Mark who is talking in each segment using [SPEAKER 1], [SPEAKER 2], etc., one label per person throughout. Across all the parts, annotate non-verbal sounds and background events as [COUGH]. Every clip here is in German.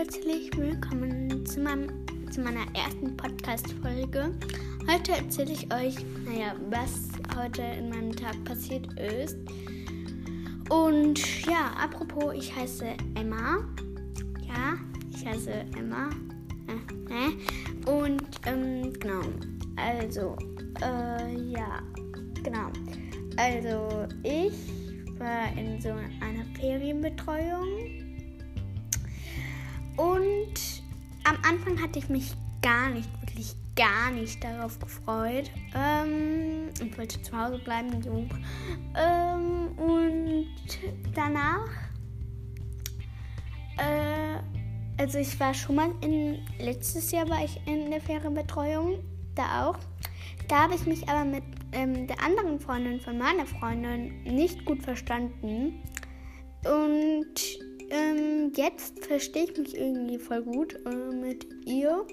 [SPEAKER 1] herzlich willkommen zu, meinem, zu meiner ersten Podcast-Folge. Heute erzähle ich euch, naja, was heute in meinem Tag passiert ist. Und ja, apropos, ich heiße Emma. Ja, ich heiße Emma. Äh, äh. Und ähm, genau, also, äh, ja, genau. Also, ich war in so einer Ferienbetreuung und am Anfang hatte ich mich gar nicht, wirklich gar nicht darauf gefreut. Ähm, ich wollte zu Hause bleiben. So. Ähm, und danach, äh, also ich war schon mal in, letztes Jahr war ich in der Ferienbetreuung, da auch. Da habe ich mich aber mit ähm, der anderen Freundin von meiner Freundin nicht gut verstanden. Und jetzt verstehe ich mich irgendwie voll gut äh, mit ihr.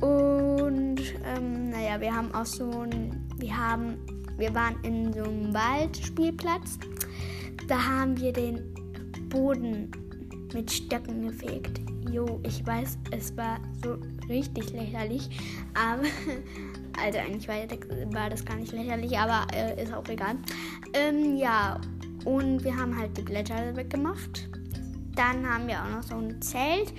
[SPEAKER 1] Und ähm, naja, wir haben auch so ein, wir haben, wir waren in so einem Waldspielplatz. Da haben wir den Boden mit Stöcken gefegt. Jo, ich weiß, es war so richtig lächerlich, aber [LAUGHS] also eigentlich war, war das gar nicht lächerlich, aber äh, ist auch egal. Ähm, ja, und wir haben halt die Blätter weggemacht. Dann haben wir auch noch so ein Zelt,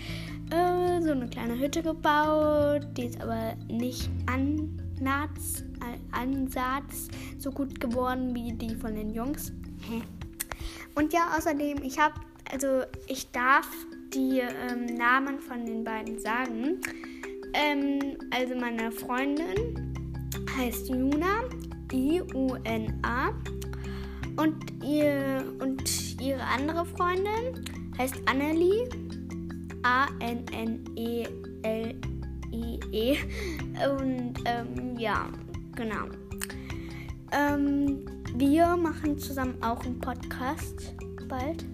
[SPEAKER 1] äh, so eine kleine Hütte gebaut. Die ist aber nicht an Nats, äh, Ansatz so gut geworden wie die von den Jungs. Und ja, außerdem, ich habe, also ich darf die ähm, Namen von den beiden sagen. Ähm, also meine Freundin heißt Juna, I-U-N-A. Und, ihr, und ihre andere Freundin heißt Annelie. A-N-N-E-L-I-E. -E. Und ähm, ja, genau. Ähm, wir machen zusammen auch einen Podcast bald.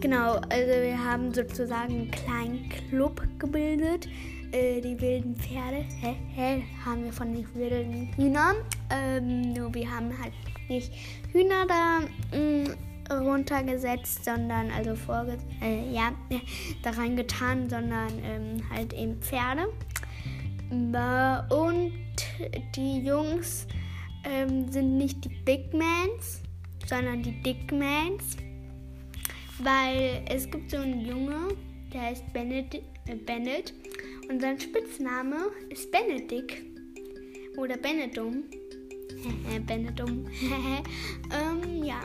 [SPEAKER 1] Genau, also wir haben sozusagen einen kleinen Club gebildet. Äh, die wilden Pferde, hä, hä, haben wir von den wilden Hühnern. Ähm, nur wir haben halt nicht Hühner da. Mh, mm, runtergesetzt, sondern also vorge äh, ja, [LAUGHS] da reingetan, sondern ähm, halt eben Pferde. Und die Jungs ähm, sind nicht die Big Mans, sondern die Dick Mans. Weil es gibt so einen Junge, der heißt Bennett, äh, Bennett und sein Spitzname ist Benedikt oder Benedum. [LAUGHS] Benedum. [LAUGHS] ähm, ja,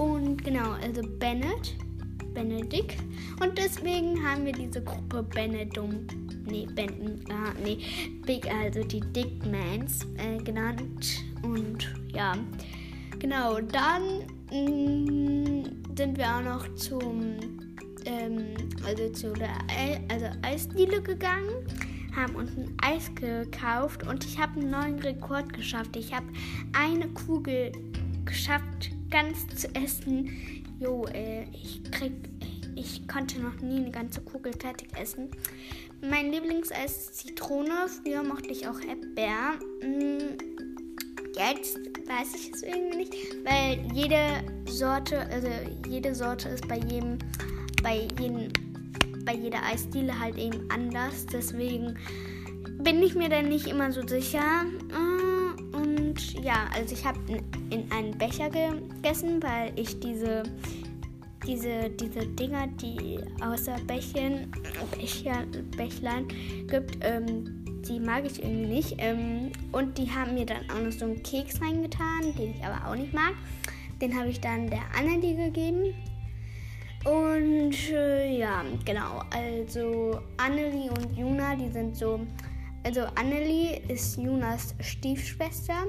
[SPEAKER 1] und genau, also Bennett, Benedikt. Und deswegen haben wir diese Gruppe Benedum, nee, Ben, ah, nee, Big, also die Dickmans äh, genannt. Und ja, genau, dann mh, mm, sind wir auch noch zum, ähm, also zu der also Eisdiele gegangen haben uns ein Eis gekauft und ich habe einen neuen Rekord geschafft. Ich habe eine Kugel geschafft, ganz zu essen. Jo, äh, ich krieg, ich konnte noch nie eine ganze Kugel fertig essen. Mein Lieblingseis ist Zitrone. Früher mochte ich auch Erdbeer. Hm, jetzt weiß ich es irgendwie nicht, weil jede Sorte, also jede Sorte ist bei jedem, bei jedem, bei jeder Eisdiele halt eben anders. Deswegen bin ich mir dann nicht immer so sicher. Ja, also ich habe in einen Becher gegessen, weil ich diese, diese, diese Dinger, die außer Bächen, Becher, Bächlein gibt, ähm, die mag ich irgendwie nicht. Ähm, und die haben mir dann auch noch so einen Keks reingetan, den ich aber auch nicht mag. Den habe ich dann der Annelie gegeben. Und äh, ja, genau. Also Annelie und Juna, die sind so. Also Annelie ist Junas Stiefschwester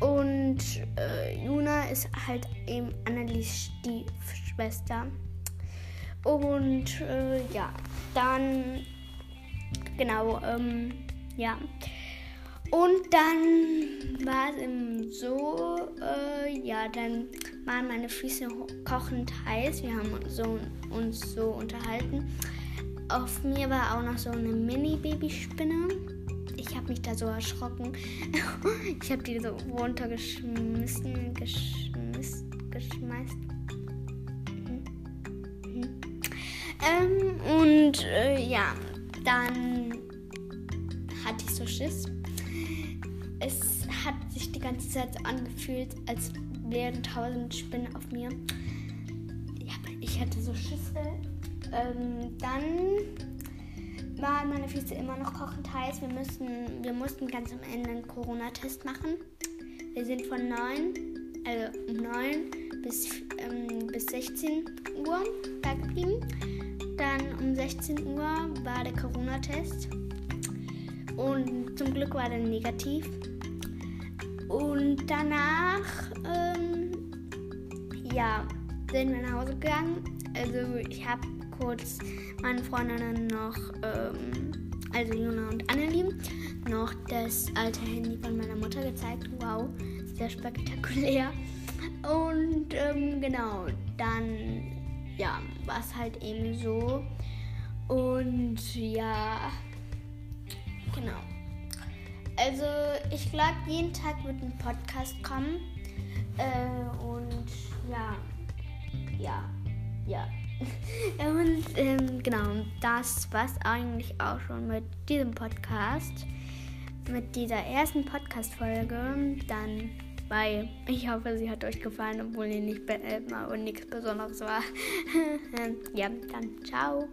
[SPEAKER 1] und äh, Juna ist halt eben Annelies Stiefschwester. Und äh, ja, dann, genau, ähm, ja. Und dann war es eben so, äh, ja, dann waren meine Füße kochend heiß. Wir haben so, uns so unterhalten. Auf mir war auch noch so eine Mini-Babyspinne habe mich da so erschrocken. [LAUGHS] ich habe die so runtergeschmissen, geschmiss, geschmeißt. Mhm. Mhm. Ähm, und Und äh, ja, dann hatte ich so Schiss. Es hat sich die ganze Zeit so angefühlt, als wären tausend Spinnen auf mir. Ja, ich hatte so Schüsse. Ähm, dann waren meine Füße immer noch kochend heiß. Wir, müssen, wir mussten ganz am Ende einen Corona-Test machen. Wir sind von 9, also um 9 bis, ähm, bis 16 Uhr da geblieben. Dann um 16 Uhr war der Corona-Test. Und zum Glück war der negativ. Und danach, ähm, ja, sind wir nach Hause gegangen. Also ich habe kurz meinen Freundinnen noch, ähm, also Juna und Annelie, noch das alte Handy von meiner Mutter gezeigt. Wow, sehr spektakulär. Und ähm, genau, dann ja, war es halt eben so. Und ja, genau. Also ich glaube, jeden Tag wird ein Podcast kommen. Äh, ähm, genau, das war's eigentlich auch schon mit diesem Podcast. Mit dieser ersten Podcast-Folge. Dann weil ich hoffe, sie hat euch gefallen, obwohl ihr nicht äh, und nichts Besonderes war. [LAUGHS] ja, dann ciao.